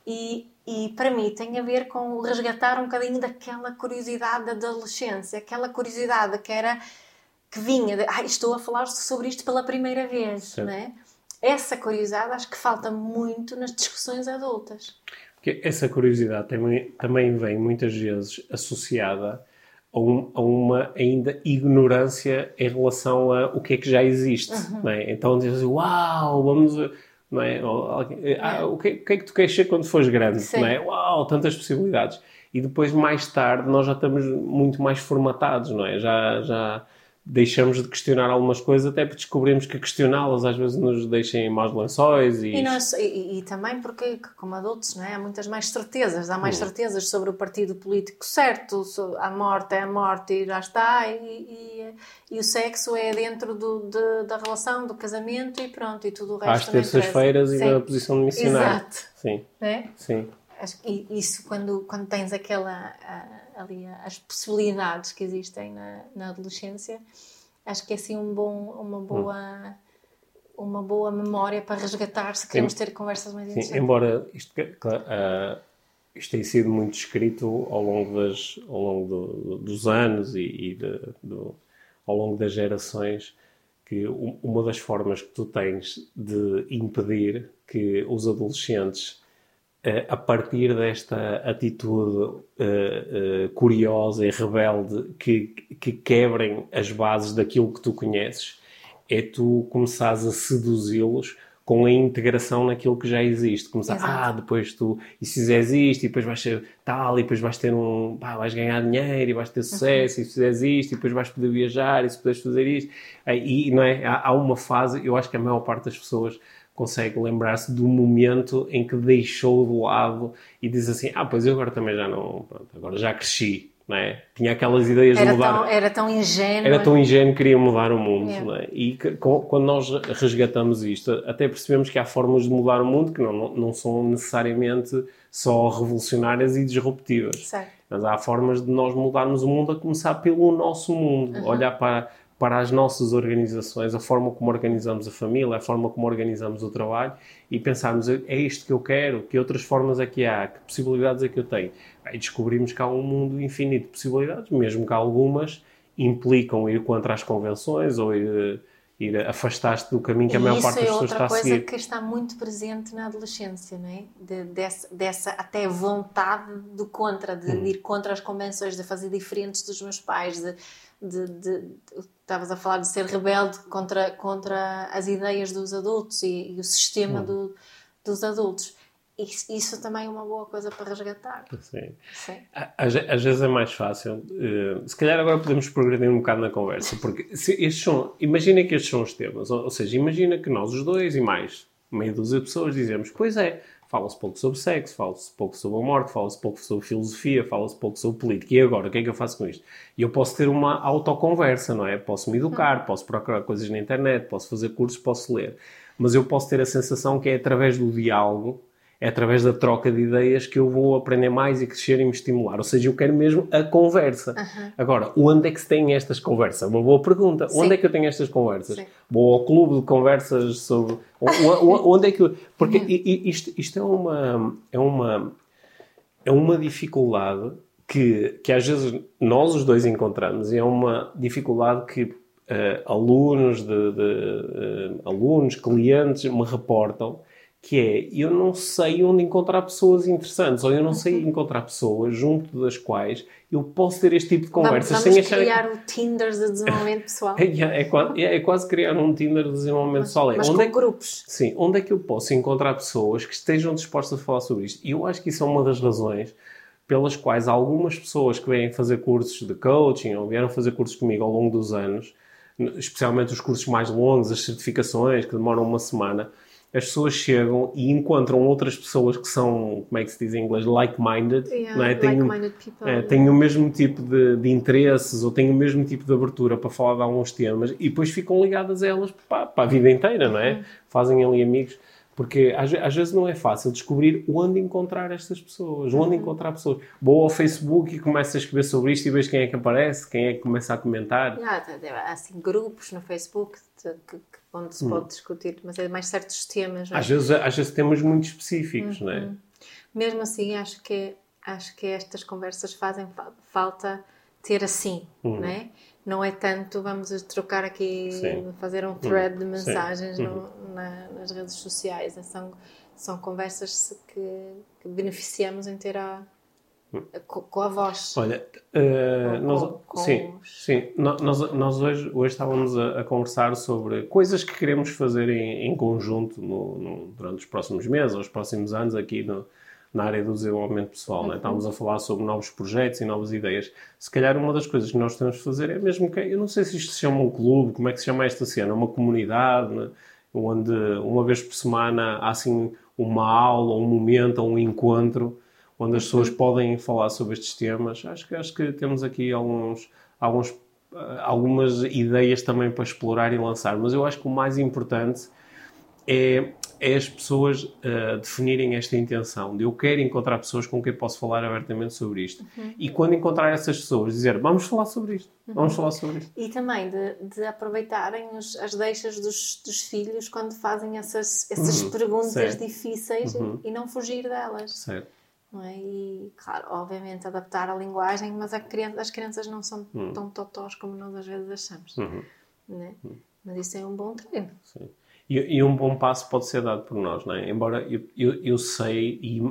E, e para mim tem a ver com o resgatar um bocadinho daquela curiosidade da adolescência, aquela curiosidade que era que vinha de, ah, estou a falar sobre isto pela primeira vez, não é? essa curiosidade acho que falta muito nas discussões adultas. Porque essa curiosidade também, também vem muitas vezes associada a, um, a, uma ainda ignorância em relação a o que é que já existe. Uhum. É? Então dizem assim, uau, vamos. Não é? Ah, é. o, que, o, que, é que tu queres ser quando fores grande? Não é? Uau, tantas possibilidades. E depois, mais tarde, nós já estamos muito mais formatados, não é? Já, já, deixamos de questionar algumas coisas até porque descobrimos que questioná-las às vezes nos deixa em maus lençóis e... E, nós, e, e, também porque como adultos não é? há muitas mais certezas. Há mais hum. certezas sobre o partido político certo a morte é a morte e já está e, e, o sexo é dentro do, de, da relação do casamento e pronto e tudo o resto às terças-feiras e da posição de missionário. Exato. Sim. É? sim isso quando quando tens aquela ali as possibilidades que existem na, na adolescência, acho que é assim um bom, uma boa uma boa memória para resgatar se queremos ter conversas mais interessantes. Sim, embora isto, uh, isto tenha sido muito escrito ao longo, das, ao longo do, dos anos e, e de, do, ao longo das gerações, que uma das formas que tu tens de impedir que os adolescentes a partir desta atitude uh, uh, curiosa e rebelde que, que quebrem as bases daquilo que tu conheces, é tu começares a seduzi-los com a integração naquilo que já existe. Começar, Exato. ah, depois tu, e se fizeres isto, e depois vais ser tal, e depois vais ter um, pá, vais ganhar dinheiro, e vais ter sucesso, uhum. e se fizeres isto, e depois vais poder viajar, e se puderes fazer isto. E, não é? Há, há uma fase, eu acho que a maior parte das pessoas consegue lembrar-se do momento em que deixou de lado e diz assim: Ah, pois eu agora também já não. Pronto, agora já cresci. Não é? Tinha aquelas ideias era de mudar. Tão, era tão ingênuo. Era tão ingênuo, queria mudar o mundo. Não é? E que, quando nós resgatamos isto, até percebemos que há formas de mudar o mundo que não, não, não são necessariamente só revolucionárias e disruptivas. Certo. Mas há formas de nós mudarmos o mundo a começar pelo nosso mundo. Uhum. Olhar para para as nossas organizações, a forma como organizamos a família, a forma como organizamos o trabalho e pensarmos, é isto que eu quero, que outras formas é que há, que possibilidades é que eu tenho. Aí descobrimos que há um mundo infinito de possibilidades, mesmo que algumas implicam ir contra as convenções ou ir, ir afastar-te do caminho que a maior parte das pessoas está a seguir. Isso é outra coisa que está muito presente na adolescência, não é? De, dessa, dessa, até vontade do contra, de, hum. ir contra as convenções, de fazer diferentes dos meus pais, de, de, estavas a falar de ser rebelde contra, contra as ideias dos adultos e, e o sistema hum. do, dos adultos. Isso, isso, também é uma boa coisa para resgatar. Sim. Sim. Às, às, vezes é mais fácil. Uh, se calhar agora podemos progredir um bocado na conversa, porque se estes são, imagina que estes são os temas, ou, ou seja, imagina que nós, os dois e mais meia dúzia de pessoas, dizemos: Pois é, Fala-se pouco sobre sexo, fala-se pouco sobre a morte, fala-se pouco sobre filosofia, fala-se pouco sobre política. E agora, o que é que eu faço com isto? Eu posso ter uma autoconversa, não é? Posso me educar, posso procurar coisas na internet, posso fazer cursos, posso ler. Mas eu posso ter a sensação que é através do diálogo é através da troca de ideias que eu vou aprender mais e crescer e me estimular. Ou seja, eu quero mesmo a conversa. Uhum. Agora, onde é que se tem estas conversas? Uma boa pergunta. Sim. Onde é que eu tenho estas conversas? Sim. Vou ao clube de conversas sobre. onde é que eu... Porque uhum. isto, isto é uma. É uma. É uma dificuldade que, que às vezes nós os dois encontramos e é uma dificuldade que uh, alunos, de, de uh, alunos, clientes me reportam que é eu não sei onde encontrar pessoas interessantes ou eu não sei uhum. encontrar pessoas junto das quais eu posso ter este tipo de conversas vamos, vamos criar o Tinder de desenvolvimento pessoal. É, é, é, quase, é, quase criar um Tinder de desenvolvimento mas, pessoal. É, mas onde com é, grupos. Sim, onde é que eu posso encontrar pessoas que estejam dispostas a falar sobre isto? E eu acho que isso é uma das razões pelas quais algumas pessoas que vêm fazer cursos de coaching ou vieram fazer cursos comigo ao longo dos anos especialmente os cursos mais longos, as certificações que demoram uma semana as pessoas chegam e encontram outras pessoas que são, como é que se diz em inglês, like-minded, yeah, é? têm, like é, o mesmo tipo de, de, interesses ou têm o mesmo tipo de abertura para falar de alguns temas e depois ficam ligadas a elas para, para a vida inteira, não é? Uhum. Fazem ali amigos. Porque às, às, vezes não é fácil descobrir onde encontrar estas pessoas, onde uhum. encontrar pessoas. Vou ao Facebook e começo a escrever sobre isto e vejo quem é que aparece, quem é que começa a comentar. Ah, há assim grupos no Facebook de, que, onde se pode hum. discutir, mas é mais certos temas. É? Às, vezes, às vezes temas muito específicos, uhum. não é? Uhum. Mesmo assim, acho que, acho que estas conversas fazem falta ter assim, uhum. não é? Não é tanto vamos trocar aqui, Sim. fazer um thread de mensagens no, uhum. na, nas redes sociais. É, são, são conversas que, que beneficiamos em ter a, com, com a voz. Olha, uh, nós, com sim, os... sim. Nós, nós hoje, hoje estávamos a, a, conversar sobre coisas que queremos fazer em, em conjunto no, no, durante os próximos meses, ou os próximos anos aqui no, na área do desenvolvimento pessoal. Uhum. Né? Estávamos a falar sobre novos projetos e novas ideias. Se calhar uma das coisas que nós temos de fazer é mesmo que, eu não sei se isto se chama um clube, como é que se chama esta cena, uma comunidade, né? onde uma vez por semana há assim uma aula, um momento, um encontro onde as pessoas podem falar sobre estes temas. Acho que, acho que temos aqui alguns, alguns, algumas ideias também para explorar e lançar, mas eu acho que o mais importante é, é as pessoas uh, definirem esta intenção de eu quero encontrar pessoas com quem posso falar abertamente sobre isto. Uhum. E quando encontrar essas pessoas, dizer vamos falar sobre isto, uhum. vamos falar sobre isto. E também de, de aproveitarem os, as deixas dos, dos, filhos quando fazem essas, essas uhum. perguntas certo. difíceis e, uhum. e não fugir delas. Certo. É? E, claro, obviamente adaptar a linguagem, mas a criança, as crianças não são hum. tão totós como nós às vezes achamos. Uhum. Né? Hum. Mas isso é um bom treino. Sim. E, e, um bom passo pode ser dado por nós, não é? Embora eu, eu, eu sei e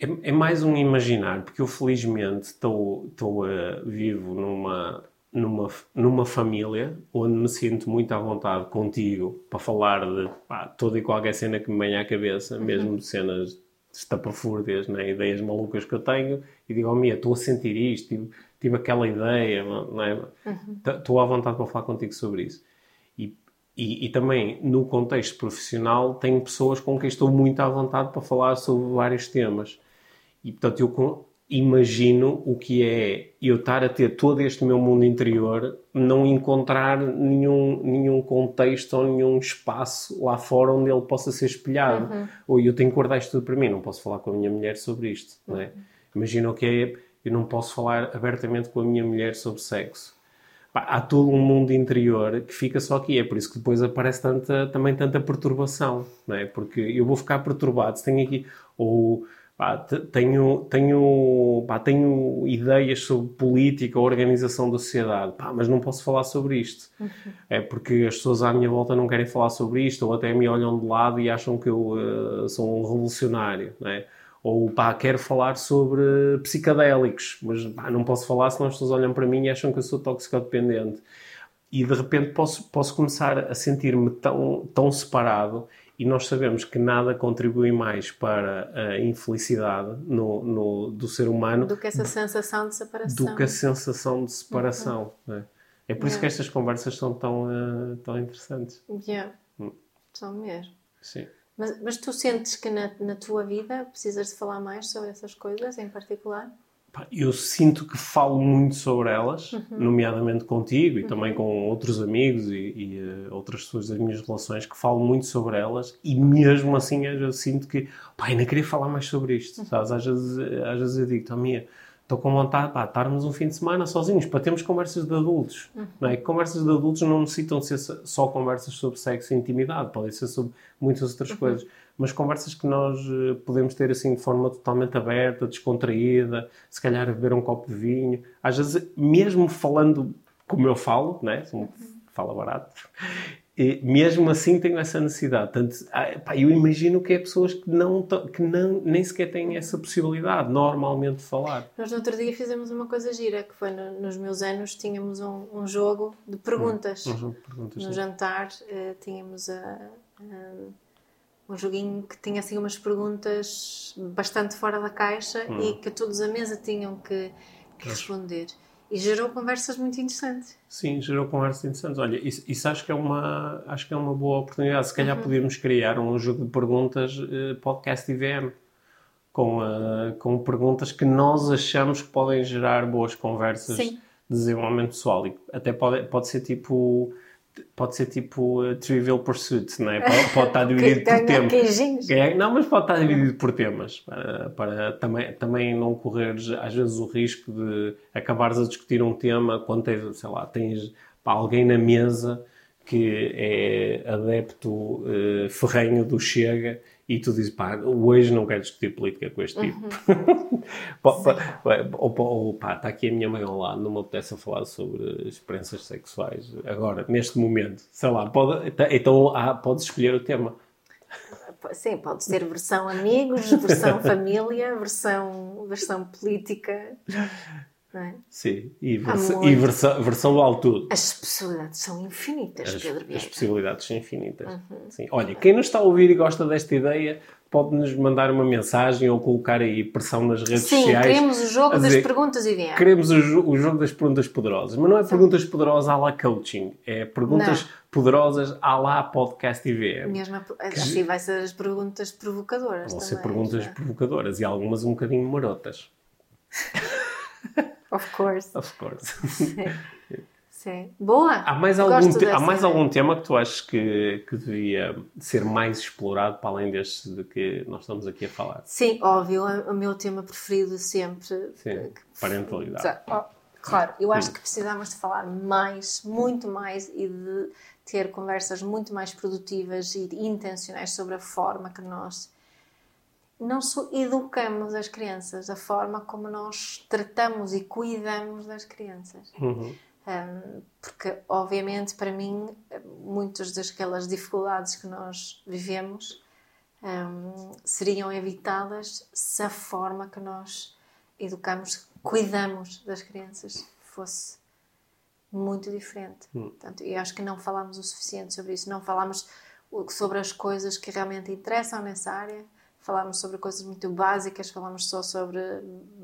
é, é, mais um imaginar, porque eu felizmente estou, estou uh, vivo numa, numa, numa família onde me sinto muito à vontade contigo para falar de pá, toda e qualquer cena que me venha à cabeça, uhum. mesmo cenas estapafúrdias, né? ideias malucas que eu tenho, e digo, oh Mia, estou a sentir isto, tive, tive aquela ideia, não é? Uhum. Estou à vontade para falar contigo sobre isso. E, e, e, também, no contexto profissional, tenho pessoas com quem estou muito à vontade para falar sobre vários temas. E, portanto, eu imagino o que é eu estar a ter todo este meu mundo interior, não encontrar nenhum, nenhum contexto ou nenhum espaço lá fora onde ele possa ser espelhado. Uhum. Ou eu tenho que guardar isto tudo para mim, não posso falar com a minha mulher sobre isto. Uhum. Não é? Imagina o que é, eu não posso falar abertamente com a minha mulher sobre sexo. Pá, há todo um mundo interior que fica só aqui. É por isso que depois aparece tanta, também tanta perturbação, não é? Porque eu vou ficar perturbado se tenho aqui, ou Pá, tenho, tenho, pá, tenho ideias sobre política, organização da sociedade, pá, mas não posso falar sobre isto. Uhum. É porque as pessoas à minha volta não querem falar sobre isto, ou até me olham de lado e acham que eu uh, sou um revolucionário. Né? Ou pá, quero falar sobre psicadélicos, mas pá, não posso falar senão as pessoas olham para mim e acham que eu sou toxicodependente. E de repente posso, posso começar a sentir-me tão, tão separado e nós sabemos que nada contribui mais para a infelicidade no, no, do ser humano do que essa sensação de separação. Do que a sensação de separação. Uhum. É? é? por isso que estas conversas são tão, uh, tão interessantes. Yeah. Hum. São mesmo. Sim. Mas, mas tu sentes que na, na tua vida precisas de falar mais sobre essas coisas em particular? eu sinto que falo muito sobre elas, uhum. nomeadamente contigo e uhum. também com outros amigos e, e uh, outras pessoas das minhas relações que falo muito sobre elas e mesmo assim eu sinto que, pá, ainda queria falar mais sobre isto, uhum. sabes? Às vezes, às vezes eu digo, tá, Mia, estou com vontade, pá, estarmos um fim de semana sozinhos, para termos conversas de adultos, uhum. não é? Conversas de adultos não necessitam ser só conversas sobre sexo e intimidade, podem ser sobre muitas outras uhum. coisas mas conversas que nós eh, podemos ter assim de forma totalmente aberta, descontraída, se calhar beber um copo de vinho. Às vezes, mesmo falando como eu falo, né? Fala barato, e mesmo assim tenho essa necessidade. Tanto, ah, eu imagino que é pessoas que, não, que não, nem sequer têm essa possibilidade normalmente de falar. Nós no outro dia fizemos uma coisa gira, que foi no, nos meus anos, tínhamos um, um jogo de perguntas. Hum, um jogo de perguntas no sim. jantar uh, tínhamos a, a um joguinho que tinha assim umas perguntas bastante fora da caixa hum. e que todos à mesa tinham que, que responder. E gerou conversas muito interessantes. Sim, gerou conversas interessantes. Olha, isso, isso, acho que é uma acho que é uma boa oportunidade. Se calhar uhum. podíamos criar um jogo de perguntas uh, podcast IVM com, uh, com perguntas que nós achamos que podem gerar boas conversas Sim. de desenvolvimento pessoal. E até pode, pode ser tipo pode ser tipo uh, Trivial Pursuit, não é? Pode, pode estar dividido por temas. É, não, mas pode estar dividido por temas, para, para também, também não correres às vezes o risco de acabares a discutir um tema quando tens, sei lá, tens pá, alguém na mesa que é adepto uh, ferrenho do Chega e tu dizes, pá, hoje não quero discutir política com este tipo. Uhum. ou, ou, pá, está aqui a minha mãe ao lado, não me apetece falar sobre experiências sexuais agora, neste momento. Sei lá, pode, tá, então ah, podes escolher o tema. Sim, pode ser versão amigos, versão família, versão, versão política. É? Sim, e, versa, e versa, versão do alto As possibilidades são infinitas, as, Pedro As possibilidades são infinitas. Uhum. Sim. Olha, quem nos está a ouvir e gosta desta ideia, pode-nos mandar uma mensagem ou colocar aí pressão nas redes Sim, sociais. Sim, queremos o jogo das dizer, perguntas IVM. Queremos o, o, jogo das perguntas poderosas. Mas não é Sim. perguntas poderosas à la coaching, é perguntas não. poderosas à la podcast IVM. Mesmo assim vai ser as perguntas provocadoras Vão também, ser perguntas é? provocadoras e algumas um bocadinho marotas. Of course. Of course. Sim. Sim. Boa! Há mais, algum, te há mais algum tema que tu achas que, que devia ser mais explorado para além deste de que nós estamos aqui a falar? Sim, óbvio. O meu tema preferido sempre. Sim, parentalidade. Claro, eu acho que precisamos de falar mais, muito mais e de ter conversas muito mais produtivas e intencionais sobre a forma que nós não só educamos as crianças, a forma como nós tratamos e cuidamos das crianças. Uhum. Um, porque, obviamente, para mim, muitas daquelas dificuldades que nós vivemos um, seriam evitadas se a forma que nós educamos, cuidamos das crianças fosse muito diferente. Uhum. Portanto, eu acho que não falamos o suficiente sobre isso, não falamos sobre as coisas que realmente interessam nessa área falámos sobre coisas muito básicas, falámos só sobre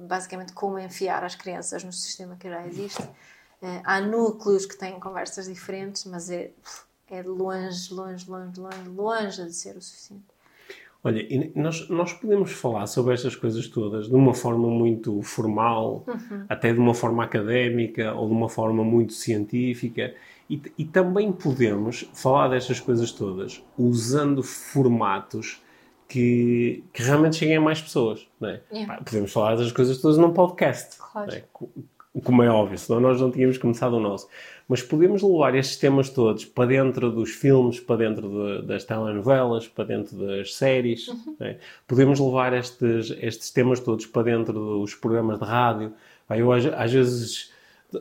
basicamente como enfiar as crianças no sistema que já existe. Uh, há núcleos que têm conversas diferentes, mas é, é longe, longe, longe, longe, longe de ser o suficiente. Olha, nós, nós podemos falar sobre estas coisas todas de uma forma muito formal, uhum. até de uma forma académica ou de uma forma muito científica, e, e também podemos falar destas coisas todas usando formatos que, que realmente cheguem a mais pessoas. Não é? Yeah. Podemos falar das coisas todas num podcast. Claro. É? Como é óbvio, senão nós não tínhamos começado o nosso. Mas podemos levar estes temas todos para dentro dos filmes, para dentro de, das telenovelas, para dentro das séries. Uhum. É? Podemos levar estes, estes temas todos para dentro dos programas de rádio. Eu às, às vezes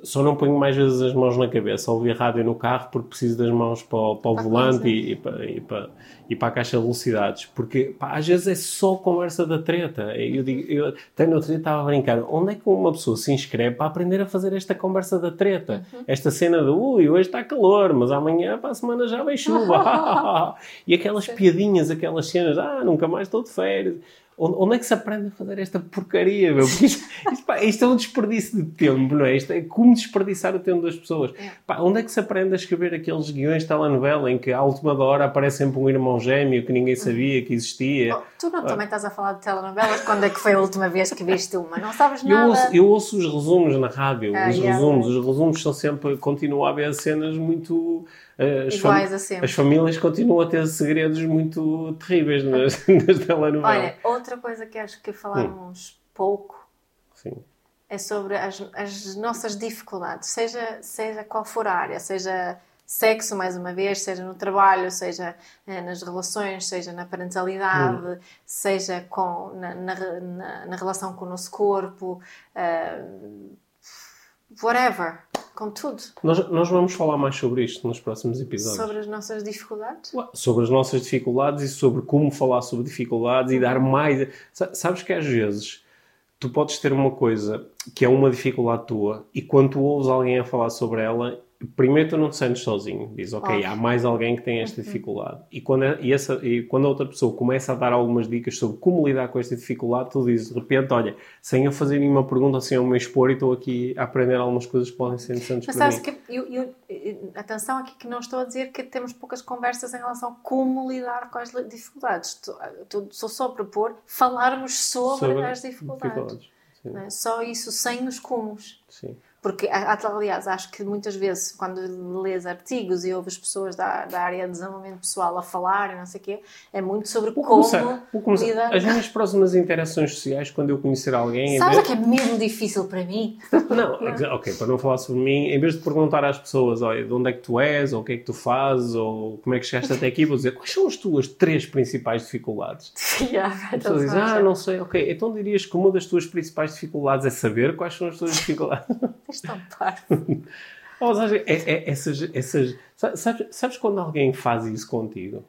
só não ponho mais vezes as mãos na cabeça ao ouvir a rádio no carro porque preciso das mãos para o, para o volante e, e, para, e, para, e para a caixa de velocidades. Porque pá, às vezes é só conversa da treta. Eu digo, eu até no outro dia estava a brincar, onde é que uma pessoa se inscreve para aprender a fazer esta conversa da treta? Uhum. Esta cena de ui, hoje está calor, mas amanhã para a semana já vem chuva. e aquelas piadinhas, aquelas cenas, ah, nunca mais estou de férias. Onde é que se aprende a fazer esta porcaria, meu? Porque isto, isto, pá, isto, é um desperdício de tempo, não é? Isto é como desperdiçar o tempo das pessoas. É. Pá, onde é que se aprende a escrever aqueles guiões de telenovela em que à última hora aparece sempre um irmão gêmeo que ninguém sabia que existia? Oh, tu não ah. também estás a falar de telenovelas? Quando é que foi a última vez que viste uma? Não sabes nada? Eu ouço, eu ouço os resumos na rádio. Ah, os yeah, resumos. Os resumos são sempre... Continuo a haver cenas muito as, Iguais as famílias continuam a ter segredos muito terríveis nas, nas telenovelas. Olha, outra coisa que acho que falamos hum. pouco Sim. é sobre as, as nossas dificuldades, seja, seja qual for a área, seja sexo, mais uma vez, seja no trabalho, seja eh, nas relações, seja na parentalidade, hum. seja com, na, na, na, na, relação com o nosso corpo, uh, whatever, com tudo. Nós, nós vamos falar mais sobre isto nos próximos episódios. Sobre as nossas dificuldades? Sobre as nossas dificuldades e sobre como falar sobre dificuldades e dar mais. Sabes que às vezes tu podes ter uma coisa que é uma dificuldade tua e quando tu ouves alguém a falar sobre ela primeiro tu não te sentes sozinho. Diz, ok, há mais alguém que tem esta uhum. dificuldade. E quando, é, e, essa, e quando a outra pessoa começa a dar algumas dicas sobre como lidar com esta dificuldade, tu dizes, de repente, olha, sem eu fazer nenhuma pergunta, sem eu me expor, e estou aqui a aprender algumas coisas que podem ser interessantes Mas para sabes mim. que, eu, eu, atenção aqui que não estou a dizer que temos poucas conversas em relação a como lidar com as dificuldades. Estou só a propor falarmos sobre, sobre as dificuldades. dificuldades. É? Só isso, sem os cumos. Sim. Porque, aliás, acho que muitas vezes, quando lês artigos e ouves pessoas da, da área de desenvolvimento pessoal a falar e não sei o quê, é muito sobre Vou como começar, vou começar. As minhas próximas interações sociais, quando eu conhecer alguém... Sabes vez- que é mesmo difícil para mim? Não, ok, para não falar sobre mim, em vez de perguntar às pessoas olha, de onde é que tu és, ou o que é que tu fazes, ou como é que chegaste até aqui, vou dizer quais são as tuas três principais dificuldades. Yeah, A pessoa diz, ah, não sei, ok, então dirias que uma das tuas principais dificuldades é saber quais são as tuas dificuldades. Tens tão parvo. Ou seja, é, é- essas, essas, sa- sabes, sabes quando alguém faz isso contigo?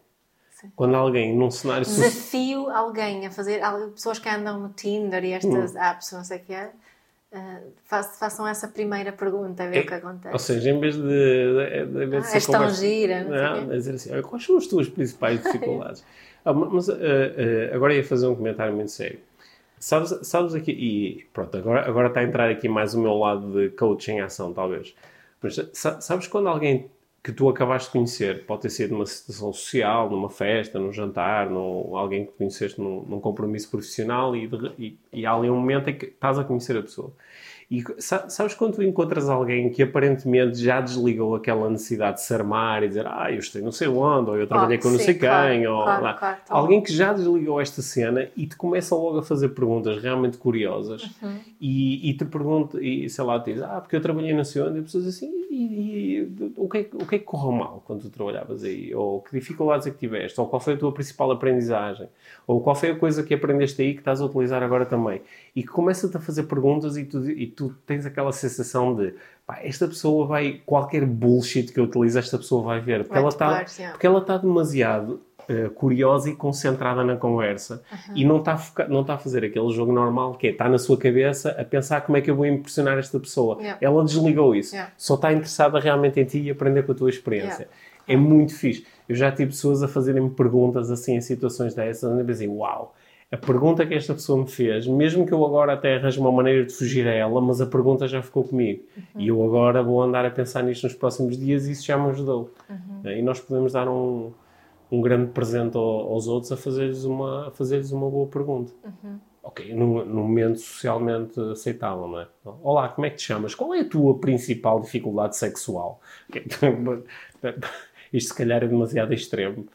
Quando alguém num cenário. Desafio alguém a fazer, pessoas que andam no Tinder e estas Hum. apps, não sei o que é, façam essa primeira pergunta, a ver o que Ou acontece. seja, em vez de, de, de, de Ah, és tão conversa- gira, não Não, dizer assim, olha, quais são as tuas principais dificuldades? Ah, ma- mas ah, ah, agora ia fazer um comentário muito sério. Sabes, sabes aqui, e pronto, agora, agora está a entrar aqui mais o meu lado de coaching em ação, talvez. Mas sa- sabes quando alguém que tu acabaste de conhecer, pode ter sido numa situação social, numa festa, num jantar, num, alguém que conheceste num, num compromisso profissional e, de e, e há ali um momento em que estás a conhecer a pessoa. E sa- sabes quando tu encontras alguém que aparentemente já desligou aquela necessidade de se armar e dizer ah, eu estou não sei onde, ou eu trabalhei com não sim, sei quem, claro, ou claro, lá. claro, tá alguém que já desligou esta cena e te começa logo a fazer perguntas realmente curiosas Uhum. e, e te pergunta, e sei lá, te diz ah, porque eu trabalhei na onde, e a pessoa diz assim, e, e o, que é, que- o que é que correu mal quando tu trabalhavas aí? Ou que dificuldades é que tiveste? Ou qual foi a tua principal aprendizagem? Ou qual foi a coisa que aprendeste aí que estás a utilizar agora também? E começa-te a fazer perguntas e tu, e tu tens aquela sensação de pá, esta pessoa vai, qualquer bullshit que eu utilize, esta pessoa vai ver. Porque Vai ela está yeah. porque ela está demasiado eh, curiosa e concentrada na conversa e não está, a não está a fazer aquele jogo normal que é está na sua cabeça a pensar como é que eu vou impressionar esta pessoa. Yeah. Ela desligou isso. Yeah. Só está interessada realmente em ti e aprender com a tua experiência. Yeah. É muito fixe. Eu já tive pessoas a fazerem-me perguntas assim em situações dessas onde eu pensei, uau, a pergunta que esta pessoa me fez, mesmo que eu agora até arranje uma maneira de fugir a ela, mas a pergunta já ficou comigo. E eu agora vou andar a pensar nisto nos próximos dias e isso já me ajudou. E nós podemos dar um, um grande presente ao- aos outros a fazer-lhes uma, a fazer-lhes uma boa pergunta. Ok, num, num momento socialmente aceitável, não é? Olá, como é que te chamas? Qual é a tua principal dificuldade sexual? Isto se calhar é demasiado extremo.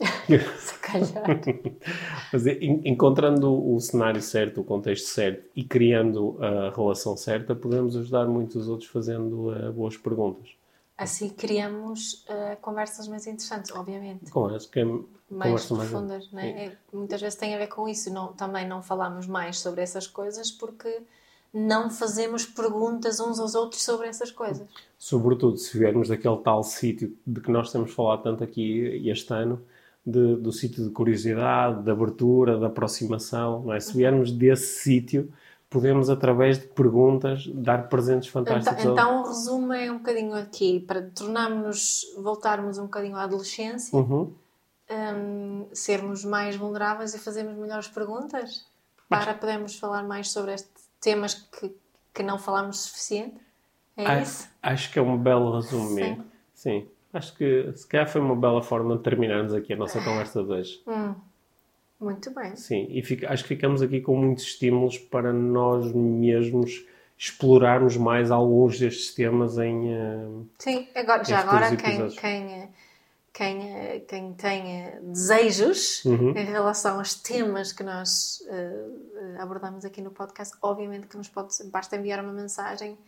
Se calhar. Mas en- encontrando o cenário certo, o contexto certo e criando a relação certa, podemos ajudar muitos outros fazendo eh, boas perguntas. Assim criamos eh, conversas mais interessantes, obviamente. Com acho que é mais conversa mais profundas, não é? É, Muitas vezes tem a ver com isso. Não, também não falamos mais sobre essas coisas porque não fazemos perguntas uns aos outros sobre essas coisas. Sobretudo se viermos daquele tal sítio de que nós temos falado tanto aqui este ano, de- do sítio de curiosidade, de abertura, de aproximação, não é? Se viermos desse sítio, podemos, através de perguntas, dar presentes Então, fantásticos. ao- então o resumo é um bocadinho aqui, para tornarmos, voltarmos um bocadinho à adolescência, Uhum. hum, sermos mais vulneráveis e fazermos melhores perguntas para podermos falar mais sobre estes temas que, que não falamos o suficiente. É Ah, isso? Acho que é um belo resumo Sim. mesmo. Sim. Acho que se calhar foi uma bela forma de terminarmos aqui a nossa conversa de hoje. Hum, muito bem. Sim, e fica- acho que ficamos aqui com muitos estímulos para nós mesmos explorarmos mais alguns destes temas em. eh, Sim, agora, já agora quem, quem, quem, quem tem desejos Uhum. em relação aos temas que nós eh, abordamos aqui no podcast, obviamente que nos pode, basta enviar uma mensagem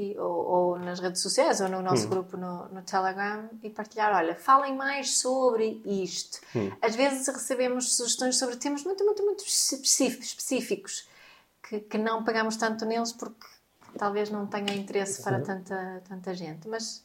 e, ou, ou nas redes sociais ou no nosso Hum. grupo no, no Telegram e partilhar, olha, falem mais sobre isto. Hum. Às vezes recebemos sugestões sobre temas muito, muito, muito específicos, que, que não pegamos tanto neles porque talvez não tenha interesse para tanta, tanta gente. Mas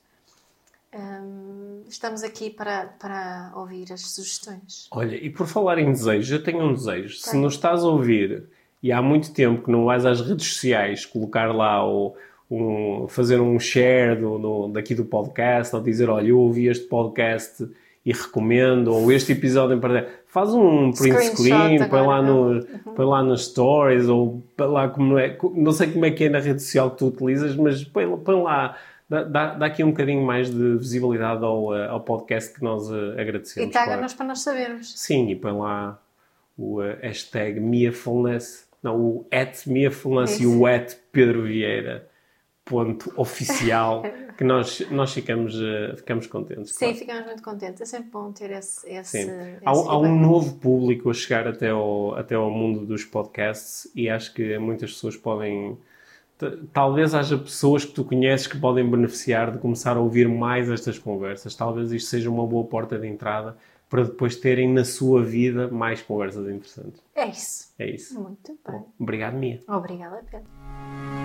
hum, estamos aqui para, para ouvir as sugestões. Olha, e por falar em desejos, eu tenho um desejo. Se nos estás a ouvir e há muito tempo que não vais às redes sociais colocar lá o. Um, fazer um share do, do- daqui do podcast ou dizer, olha, eu ouvi este podcast e recomendo, ou este episódio em particular. Faz um print Screenshot screen, põe lá, no, põe lá nas stories, ou põe lá como é, não sei como é que é na rede social que tu utilizas, mas põe, põe lá, dá, dá, dá aqui um bocadinho mais de visibilidade ao, eh, ao podcast que nós eh, agradecemos. E claro. taga-nos para nós sabermos. Sim, e põe lá o eh, hashtag MiaFulness Não, o at Mia Falância e o at Pedro Vieira ponto oficial que nós, nós ficamos, uh, ficamos contentes. Sim, claro. ficamos muito contentes. É sempre bom ter esse. esse, esse há, há, um novo público a chegar até ao, até ao mundo dos podcasts e acho que muitas pessoas podem. Talvez haja pessoas que tu conheces que podem beneficiar de começar a ouvir mais estas conversas. Talvez isto seja uma boa porta de entrada para depois terem na sua vida mais conversas interessantes. É isso. É isso. Muito bem. Bom, obrigado, Mia. Obrigada, Pedro.